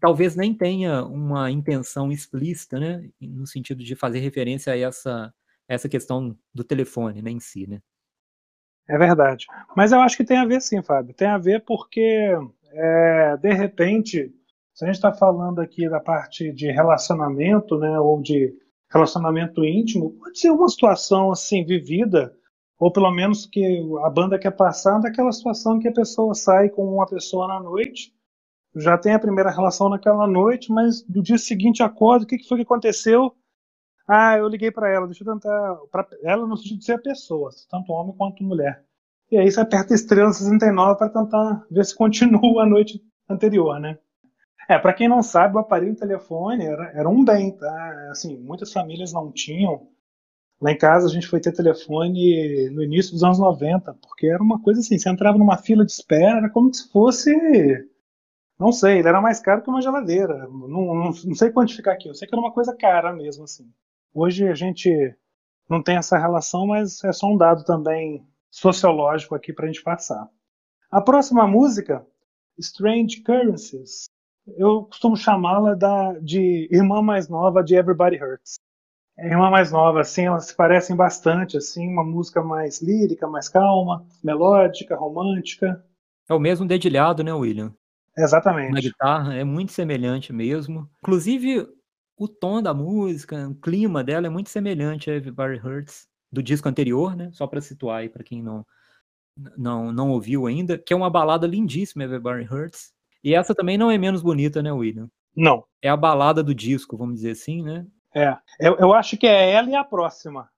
Talvez nem tenha uma intenção explícita, né? No sentido de fazer referência a essa, essa questão do telefone, né, em si, né? É verdade. Mas eu acho que tem a ver sim, Fábio. Tem a ver porque, é, de repente, Se a gente está falando aqui da parte de relacionamento, né, ou de relacionamento íntimo, pode ser uma situação assim vivida, ou pelo menos que a banda quer passar daquela situação que a pessoa sai com uma pessoa na noite, já tem a primeira relação naquela noite, mas do dia seguinte acorda, o que, que foi que aconteceu? Ah, eu liguei para ela, deixa eu tentar. Pra ela no sentido de ser a pessoa, tanto homem quanto mulher. E aí você aperta estrela 69 para tentar ver se continua a noite anterior, né? É, para quem não sabe, o aparelho telefone era, era um bem, tá? Assim, muitas famílias não tinham. Lá em casa a gente foi ter telefone no início dos anos 90, porque era uma coisa assim, você entrava numa fila de espera, era como se fosse. Não sei, ele era mais caro que uma geladeira. Não, não, não sei quantificar aqui, eu sei que era uma coisa cara mesmo, assim. Hoje a gente não tem essa relação, mas é só um dado também sociológico aqui para a gente passar. A próxima música, Strange Currencies, eu costumo chamá-la de irmã mais nova de Everybody Hurts. É irmã mais nova, assim, elas se parecem bastante, assim, uma música mais lírica, mais calma, melódica, romântica. É o mesmo dedilhado, né, William? Exatamente. Na guitarra é muito semelhante mesmo. Inclusive, o tom da música, o clima dela é muito semelhante a Everybody Hurts do disco anterior, né? Só para situar aí para quem não não não ouviu ainda, que é uma balada lindíssima, Everybody Hurts. E essa também não é menos bonita, né, William? Não. É a balada do disco, vamos dizer assim, né? É. Eu, eu acho que é ela e a próxima.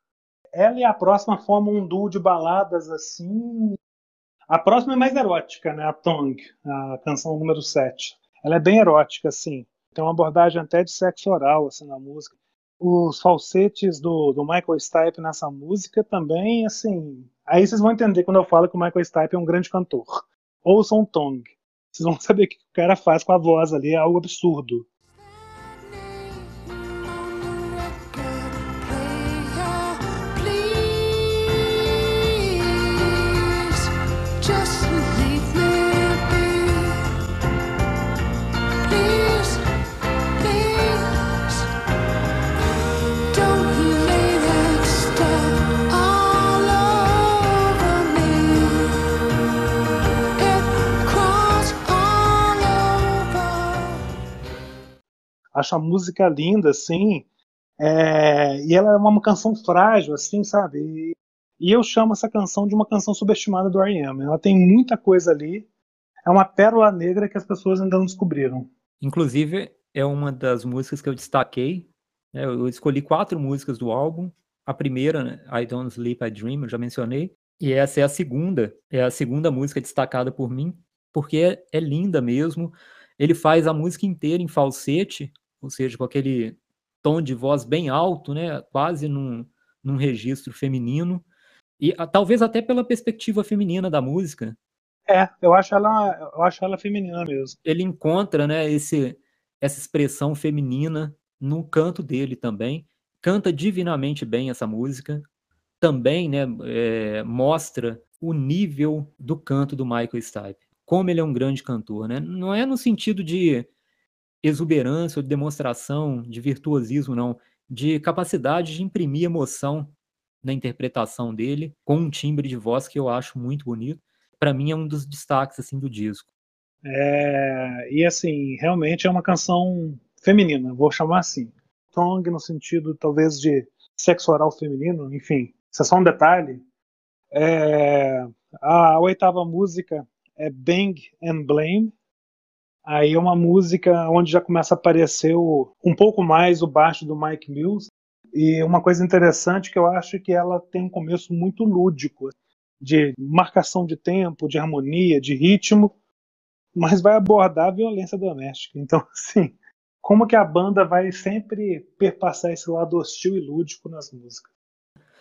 Ela e a próxima formam um duo de baladas assim. A próxima é mais erótica, né? A Tongue, a canção número 7. Ela é bem erótica, assim. Tem uma abordagem até de sexo oral, assim, na música. Os falsetes do, do Michael Stipe nessa música também, assim. Aí vocês vão entender quando eu falo que o Michael Stipe é um grande cantor. Ouçam Tongue. Vocês vão saber o que o cara faz com a voz ali, é algo absurdo. Acho a música linda, assim, é, e ela é uma canção frágil, assim, sabe? E, e, eu chamo essa canção de uma canção subestimada do R.E.M. Ela tem muita coisa ali, é uma pérola negra que as pessoas ainda não descobriram. Inclusive, é uma das músicas que eu destaquei. Né? Eu escolhi quatro músicas do álbum. A primeira, né, I Don't Sleep, I Dream, eu já mencionei. E essa é a segunda, é a segunda música destacada por mim, porque é, é linda mesmo. Ele faz a música inteira em falsete, ou seja, com aquele tom de voz bem alto, né, quase num, num registro feminino, e a, talvez até pela perspectiva feminina da música. É, eu acho ela, eu acho ela feminina mesmo. Ele encontra, né, esse, essa expressão feminina no canto dele também, canta divinamente bem essa música, também, né, é, mostra o nível do canto do Michael Stipe, como ele é um grande cantor, né? Não é no sentido de exuberância ou de demonstração de virtuosismo, não, de capacidade de imprimir emoção na interpretação dele, com um timbre de voz que eu acho muito bonito. Para mim é um dos destaques assim do disco. É, e assim, realmente é uma canção feminina, vou chamar assim. Tongue no sentido talvez de sexo oral feminino, enfim, isso é só um detalhe. É, a oitava música é Bang and Blame, Aí é uma música onde já começa a aparecer o, um pouco mais o baixo do Mike Mills. E uma coisa interessante que eu acho que ela tem um começo muito lúdico, de marcação de tempo, de harmonia, de ritmo, mas vai abordar a violência doméstica. Então, assim, como que a banda vai sempre perpassar esse lado hostil e lúdico nas músicas?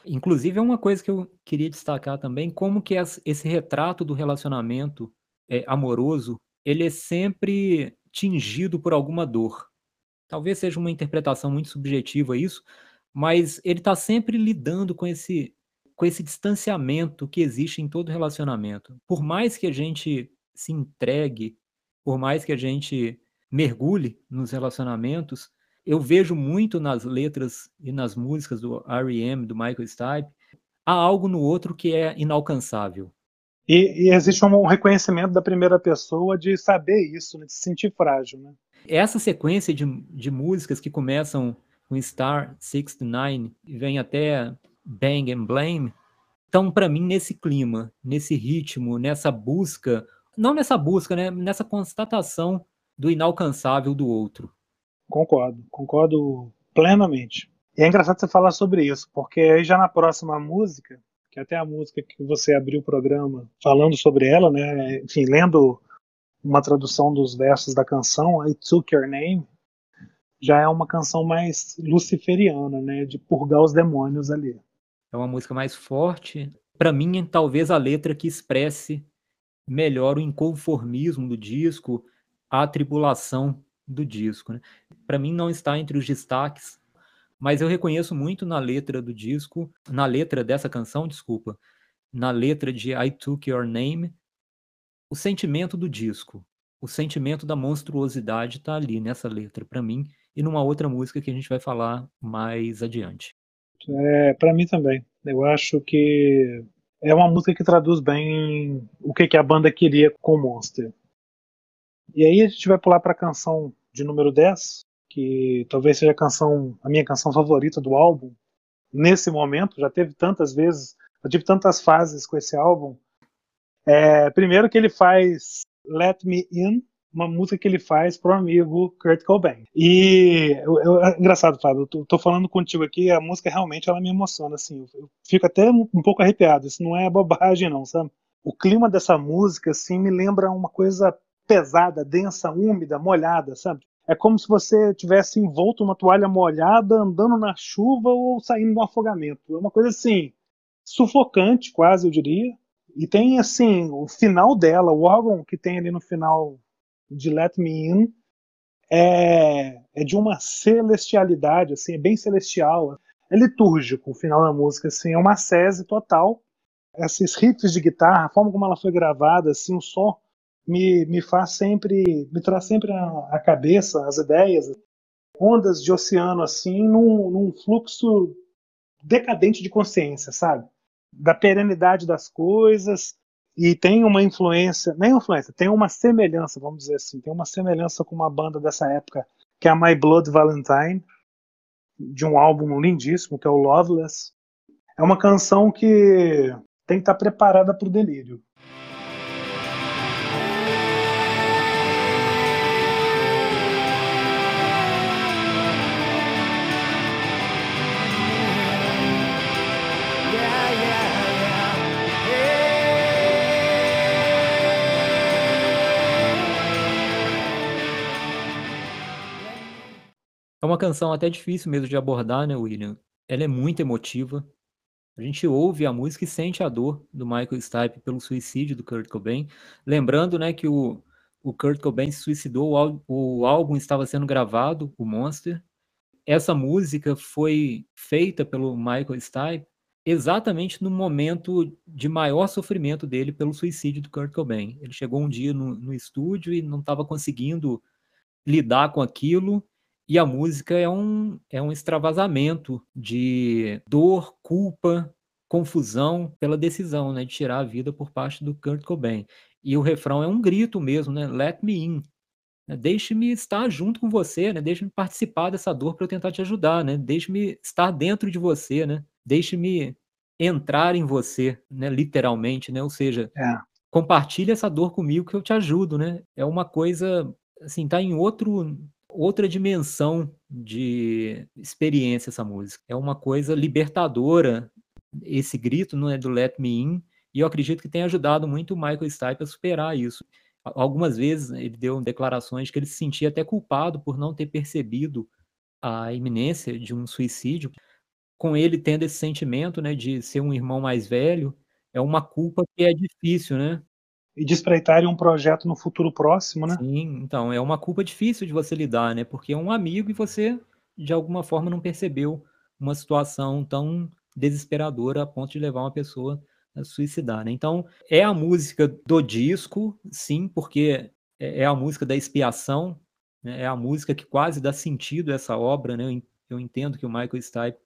Inclusive, é uma coisa que eu queria destacar também, como que esse retrato do relacionamento é, amoroso ele é sempre tingido por alguma dor. Talvez seja uma interpretação muito subjetiva isso, mas ele está sempre lidando com esse, com esse distanciamento que existe em todo relacionamento. Por mais que a gente se entregue, por mais que a gente mergulhe nos relacionamentos, eu vejo muito nas letras e nas músicas do R.E.M., do Michael Stipe, há algo no outro que é inalcançável. E, e, existe um reconhecimento da primeira pessoa de saber isso, né, de se sentir frágil. Né? Essa sequência de, de músicas que começam com Star 69 e vem até Bang and Blame, estão para mim nesse clima, nesse ritmo, nessa busca, não nessa busca, né, nessa constatação do inalcançável do outro. Concordo, concordo plenamente. E é engraçado você falar sobre isso, porque aí já na próxima música, que até a música que você abriu o programa falando sobre ela, né, enfim, lendo uma tradução dos versos da canção, I Took Your Name, já é uma canção mais luciferiana, né, de purgar os demônios ali. É uma música mais forte. Para mim, talvez a letra que expresse melhor o inconformismo do disco, a tribulação do disco. Né? Para mim, não está entre os destaques, mas eu reconheço muito na letra do disco, na letra dessa canção, desculpa, na letra de I Took Your Name, o sentimento do disco, o sentimento da monstruosidade está ali nessa letra, para mim, e numa outra música que a gente vai falar mais adiante. É, para mim também. Eu acho que é uma música que traduz bem o que, que a banda queria com o Monster. E aí a gente vai pular para a canção de número 10, que talvez seja a canção, a minha canção favorita do álbum. Nesse momento, já teve tantas vezes, já tive tantas fases com esse álbum. É, primeiro que ele faz Let Me In, uma música que ele faz pro amigo Kurt Cobain. E eu, eu, é engraçado, Fábio, eu tô, tô, falando contigo aqui, a música realmente ela me emociona, assim, eu, eu fico até um, um, pouco arrepiado, isso não é bobagem não, sabe? O clima dessa música, assim, me lembra uma coisa pesada, densa, úmida, molhada, sabe? É como se você tivesse envolto uma toalha molhada, andando na chuva ou saindo do afogamento. É uma coisa assim, sufocante, quase, eu diria. E tem, assim, o final dela, o órgão que tem ali no final de Let Me In é, é de uma celestialidade, assim, é bem celestial. É litúrgico o final da música, assim, é uma sese total. Esses riffs de guitarra, a forma como ela foi gravada, assim, o som me, me faz sempre, me traz sempre a, a cabeça, as ideias, ondas de oceano, assim, num, num fluxo decadente de consciência, sabe? Da perenidade das coisas, e tem uma influência, nem influência, tem uma semelhança, vamos dizer assim, tem uma semelhança com uma banda dessa época, que é a My Blood Valentine, de um álbum lindíssimo, que é o Loveless. É uma canção que tem que estar preparada para o delírio. É uma canção até difícil mesmo de abordar, né, William? Ela é muito emotiva. A gente ouve a música e sente a dor do Michael Stipe pelo suicídio do Kurt Cobain. Lembrando, né, que o, o Kurt Cobain se suicidou, o, o álbum estava sendo gravado, o Monster. Essa música foi feita pelo Michael Stipe exatamente no momento de maior sofrimento dele pelo suicídio do Kurt Cobain. Ele chegou um dia no, no estúdio e não estava conseguindo lidar com aquilo e a música é um, é um extravasamento de dor, culpa, confusão pela decisão né, de tirar a vida por parte do Kurt Cobain. E o refrão é um grito mesmo, né? Let me in. Né, deixe-me estar junto com você, né? Deixe-me participar dessa dor para eu tentar te ajudar, né? Deixe-me estar dentro de você, né? Deixe-me entrar em você, né? Literalmente, né? Ou seja, é. compartilhe essa dor comigo que eu te ajudo, né? É uma coisa, assim, tá em outro outra dimensão de experiência essa música. É uma coisa libertadora. Esse grito não é do Let Me In, e eu acredito que tem ajudado muito o Michael Stipe a superar isso. Algumas vezes ele deu declarações que ele se sentia até culpado por não ter percebido a iminência de um suicídio. Com ele tendo esse sentimento, né, de ser um irmão mais velho, é uma culpa que é difícil, né? E de espreitarem um projeto no futuro próximo, né? Sim, então, é uma culpa difícil de você lidar, né? Porque é um amigo e você, de alguma forma, não percebeu uma situação tão desesperadora a ponto de levar uma pessoa a suicidar, né? Então, é a música do disco, sim, porque é, é a música da expiação, né? é a música que quase dá sentido a essa obra, né? Eu entendo que o Michael Stipe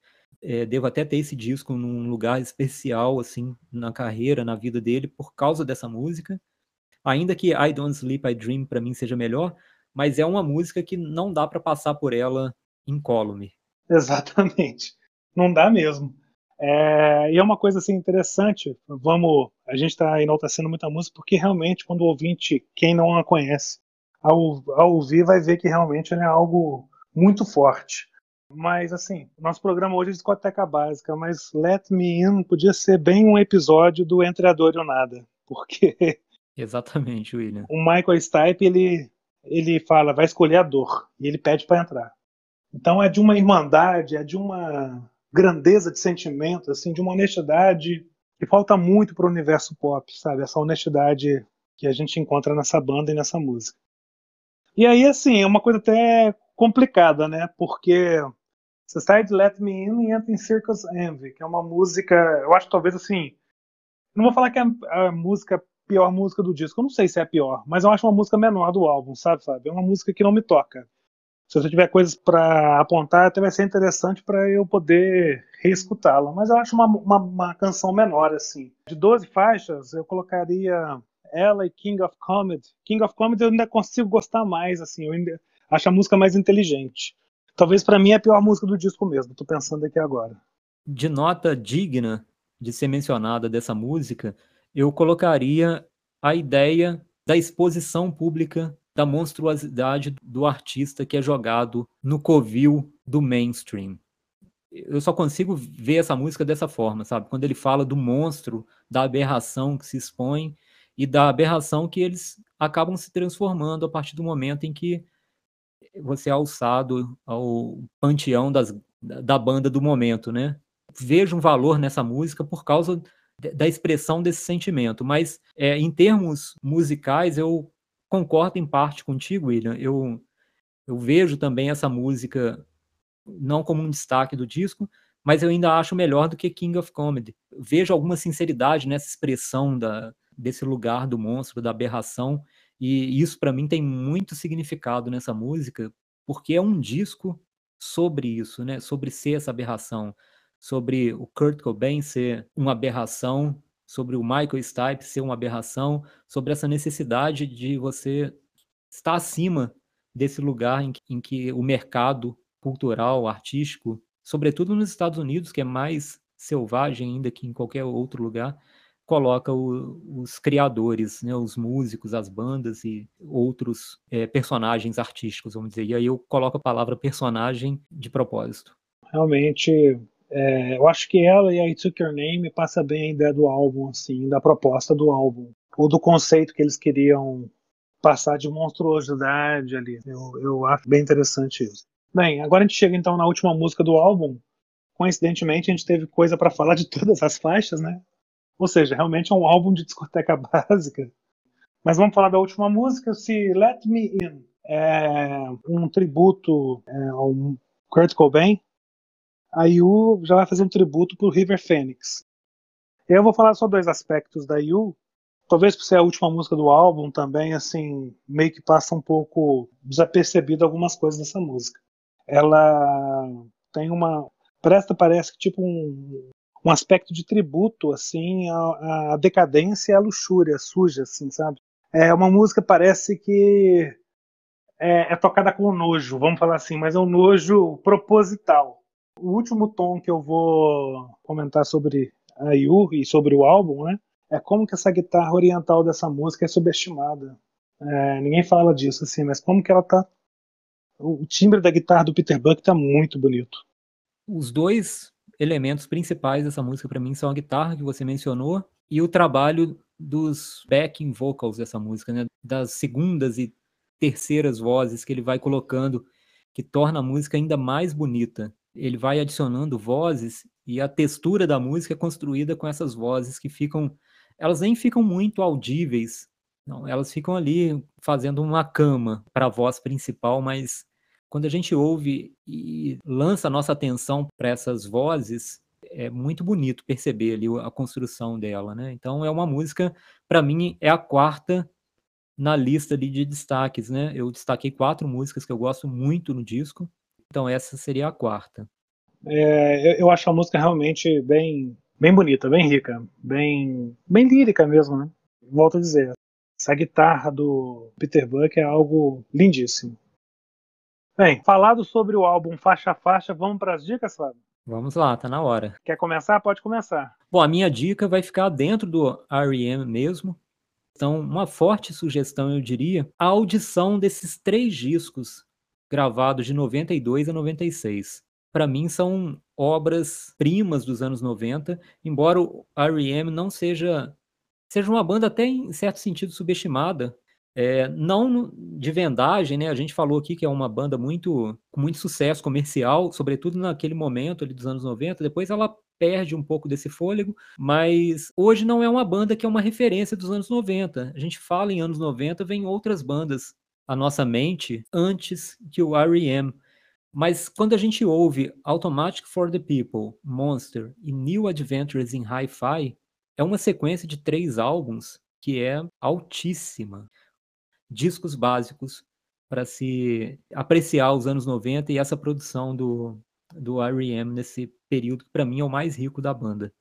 é, devo até ter esse disco num lugar especial, assim, na carreira, na vida dele, por causa dessa música. Ainda que I Don't Sleep, I Dream, para mim, seja melhor, mas é uma música que não dá para passar por ela incólume. Exatamente. Não dá mesmo. É, e é uma coisa assim interessante. Vamos, a gente está enaltecendo muita música porque realmente quando o ouvinte, quem não a conhece, ao, ao ouvir vai ver que realmente é algo muito forte. Mas assim, nosso programa hoje é discoteca básica, mas Let Me In podia ser bem um episódio do Entre a Dor e o Nada, porque Exatamente, William. O Michael Stipe, ele ele fala, vai escolher a dor, e ele pede para entrar. Então é de uma irmandade, é de uma grandeza de sentimento, assim, de uma honestidade que falta muito para o universo pop, sabe? Essa honestidade que a gente encontra nessa banda e nessa música. E aí, assim, é uma coisa até complicada, né? Porque de Let Me In e entra em Circus Envy, que é uma música, eu acho talvez assim, não vou falar que é a música pior música do disco, eu não sei se é a pior, mas eu acho uma música menor do álbum, sabe, Fábio? É uma música que não me toca. Se você tiver coisas para apontar, até vai ser interessante para eu poder reescutá-la. Mas eu acho uma, uma, uma, canção menor, assim. De 12 faixas, eu colocaria ela e King of Comedy. King of Comedy eu ainda consigo gostar mais, assim. Eu ainda acho a música mais inteligente. Talvez para mim é a pior música do disco mesmo, tô pensando aqui agora. De nota digna de ser mencionada dessa música, eu colocaria a ideia da exposição pública da monstruosidade do artista que é jogado no covil do mainstream. Eu só consigo ver essa música dessa forma, sabe? Quando ele fala do monstro, da aberração que se expõe e da aberração que eles acabam se transformando a partir do momento em que você é alçado ao panteão das, da banda do momento, né? Vejo um valor nessa música por causa da expressão desse sentimento, mas é, em termos musicais eu concordo em parte contigo, William. Eu, eu vejo também essa música não como um destaque do disco, mas eu ainda acho melhor do que King of Comedy. Vejo alguma sinceridade nessa expressão da, desse lugar do monstro, da aberração, e isso para mim tem muito significado nessa música, porque é um disco sobre isso, né? Sobre ser essa aberração, sobre o Kurt Cobain ser uma aberração, sobre o Michael Stipe ser uma aberração, sobre essa necessidade de você estar acima desse lugar em que, em que o mercado cultural, artístico, sobretudo nos Estados Unidos, que é mais selvagem ainda que em qualquer outro lugar, coloca o, os criadores, né, os músicos, as bandas e outros é, personagens artísticos, vamos dizer. E aí eu coloco a palavra personagem de propósito. Realmente, é, eu acho que ela e a I Took Your Name passa bem a ideia do álbum, assim, da proposta do álbum, ou do conceito que eles queriam passar de monstruosidade ali. Eu, eu acho bem interessante isso. Bem, agora a gente chega então na última música do álbum. Coincidentemente, a gente teve coisa para falar de todas as faixas, né? Ou seja, realmente é um álbum de discoteca básica. Mas vamos falar da última música, se Let Me In. É um tributo é, ao Kurt Cobain. A Yu já vai fazer um tributo pro River Phoenix. Eu vou falar só dois aspectos da Yu. Talvez por ser a última música do álbum também, assim, meio que passa um pouco desapercebido algumas coisas dessa música. Ela tem uma. Presta, parece que tipo um, um aspecto de tributo assim à, à decadência e à luxúria suja, assim, sabe? É uma música parece que é, é, tocada com nojo, vamos falar assim, mas é um nojo proposital. O último tom que eu vou comentar sobre a Yu e sobre o álbum, né? É como que essa guitarra oriental dessa música é subestimada. É, ninguém fala disso assim, mas como que ela tá o timbre da guitarra do Peter Buck tá muito bonito. Os dois elementos principais dessa música para mim são a guitarra que você mencionou e o trabalho dos backing vocals dessa música, né? Das segundas e terceiras vozes que ele vai colocando, que torna a música ainda mais bonita. Ele vai adicionando vozes e a textura da música é construída com essas vozes que ficam, elas nem ficam muito audíveis, não, elas ficam ali fazendo uma cama para a voz principal, mas quando a gente ouve e lança a nossa atenção para essas vozes, é muito bonito perceber ali a construção dela, né? Então é uma música, para mim, é a quarta na lista ali de destaques, né? Eu destaquei quatro músicas que eu gosto muito no disco, então essa seria a quarta. É, eu acho a música realmente bem, bem bonita, bem rica, bem, bem lírica mesmo, né? Volto a dizer, essa guitarra do Peter Buck é algo lindíssimo. Bem, falado sobre o álbum faixa a faixa, vamos para as dicas, Fábio? Vamos lá, tá na hora. Quer começar? Pode começar. Bom, a minha dica vai ficar dentro do R.E.M. mesmo. Então, uma forte sugestão, eu diria, a audição desses três discos gravados de 92 a 96. Para mim, são obras primas dos anos 90, embora o R.E.M. não seja seja uma banda até em certo sentido subestimada, é, não de vendagem, né? A gente falou aqui que é uma banda muito com muito sucesso comercial, sobretudo naquele momento ali dos anos 90. Depois ela perde um pouco desse fôlego, mas hoje não é uma banda que é uma referência dos anos 90. A gente fala em anos 90, vem outras bandas à nossa mente antes que o R.E.M. Mas quando a gente ouve Automatic for the People, Monster e New Adventures in Hi-Fi, é uma sequência de três álbuns que é altíssima discos básicos para se apreciar os anos 90 e essa produção do, do R.E.M. nesse período que para mim é o mais rico da banda.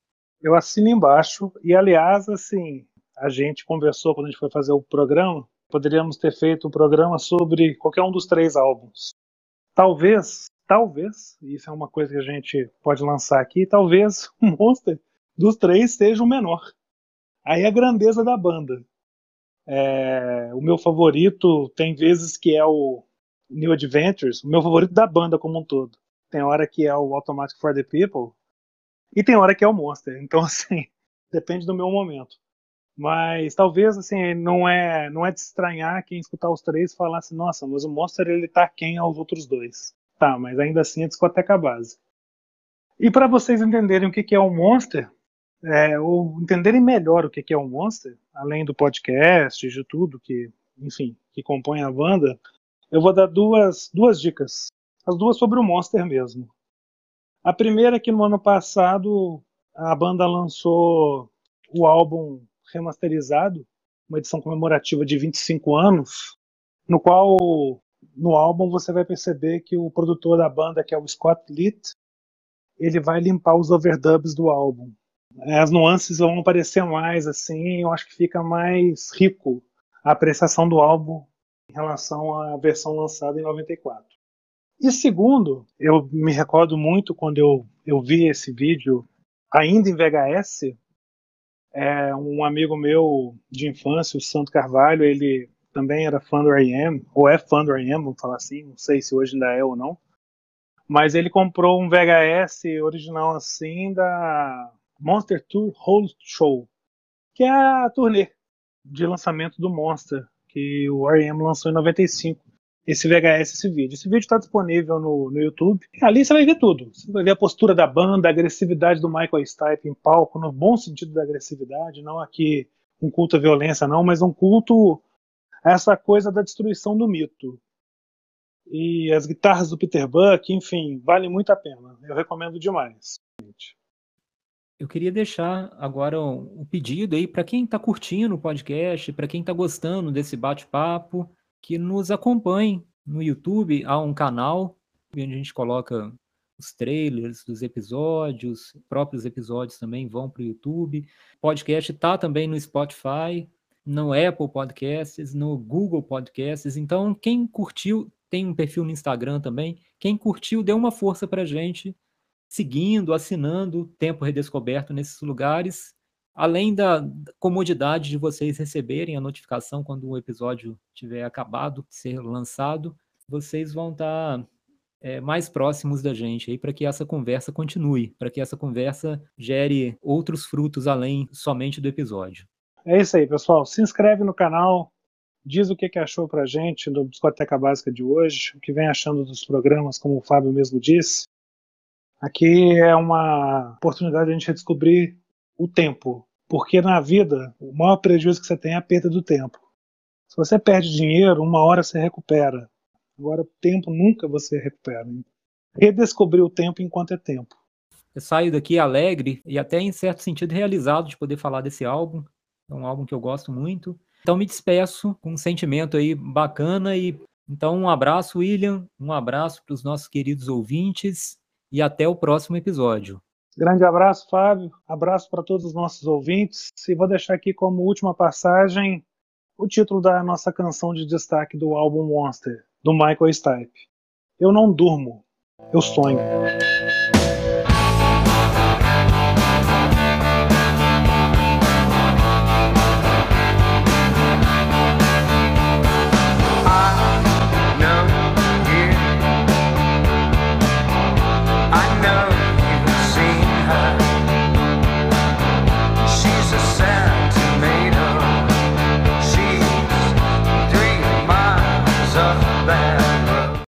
Eu assino embaixo e aliás assim a gente conversou quando a gente foi fazer o programa poderíamos ter feito um programa sobre qualquer um dos três álbuns. Talvez, talvez, isso é uma coisa que a gente pode lançar aqui, talvez o Monster dos três seja o menor. Aí a grandeza da banda. É, o meu favorito tem vezes que é o New Adventures, o meu favorito da banda como um todo. Tem hora que é o Automatic for the People e tem hora que é o Monster. Então assim, depende do meu momento. Mas talvez assim, não é, não é de estranhar quem escutar os três falar assim, nossa, mas o Monster ele tá quem aos outros dois. Tá, mas ainda assim é discoteca base. E para vocês entenderem o que é o Monster, é, ou entenderem melhor o que é um Monster, além do podcast, de tudo que, enfim, que compõe a banda, eu vou dar duas, duas dicas. As duas sobre o Monster mesmo. A primeira é que no ano passado a banda lançou o álbum remasterizado, uma edição comemorativa de 25 anos, no qual no álbum você vai perceber que o produtor da banda, que é o Scott Litt, ele vai limpar os overdubs do álbum. As nuances vão aparecer mais, assim, eu acho que fica mais rico a apreciação do álbum em relação à versão lançada em 94. E segundo, eu me recordo muito quando eu, eu vi esse vídeo ainda em VHS, é, um amigo meu de infância, o Santo Carvalho, ele também era fã do R.E.M., ou é fã do R.E.M., vamos falar assim, não sei se hoje ainda é ou não, mas ele comprou um VHS original assim da Monster Tour Whole Show, que é a turnê de lançamento do Monster, que o R.E.M. lançou em 95. Esse VHS, esse vídeo. Esse vídeo está disponível no, no YouTube. Ali você vai ver tudo. Você vai ver a postura da banda, a agressividade do Michael Stipe em palco, no bom sentido da agressividade, não aqui um culto à violência, não, mas um culto a essa coisa da destruição do mito. E as guitarras do Peter Buck, enfim, vale muito a pena. Eu recomendo demais. Eu queria deixar agora um, pedido aí para quem está curtindo o podcast, para quem está gostando desse bate-papo, que nos acompanhe no YouTube. Há um canal onde a gente coloca os trailers dos episódios, próprios episódios também vão para o YouTube. Podcast está também no Spotify, no Apple Podcasts, no Google Podcasts. Então, quem curtiu, tem um perfil no Instagram também. Quem curtiu, dê uma força para a gente seguindo, assinando Tempo Redescoberto nesses lugares, além da comodidade de vocês receberem a notificação quando o episódio tiver acabado ser lançado, vocês vão estar é, mais próximos da gente aí para que essa conversa continue, para que essa conversa gere outros frutos além somente do episódio. É isso aí, pessoal. Se inscreve no canal, diz o que, que achou para a gente do Discoteca Básica de hoje, o que vem achando dos programas, como o Fábio mesmo disse. Aqui é uma oportunidade de a gente redescobrir o tempo, porque na vida o maior prejuízo que você tem é a perda do tempo. Se você perde dinheiro, uma hora você recupera. Agora, o tempo nunca você recupera. Redescobrir o tempo enquanto é tempo. Eu saio daqui alegre e até em certo sentido realizado de poder falar desse álbum. É um álbum que eu gosto muito. Então me despeço com um sentimento aí bacana e então um abraço, William, um abraço para os nossos queridos ouvintes e até o próximo episódio. Grande abraço, Fábio. Abraço para todos os nossos ouvintes. E vou deixar aqui como última passagem o título da nossa canção de destaque do álbum Monster, do Michael Stipe. Eu não durmo, eu sonho.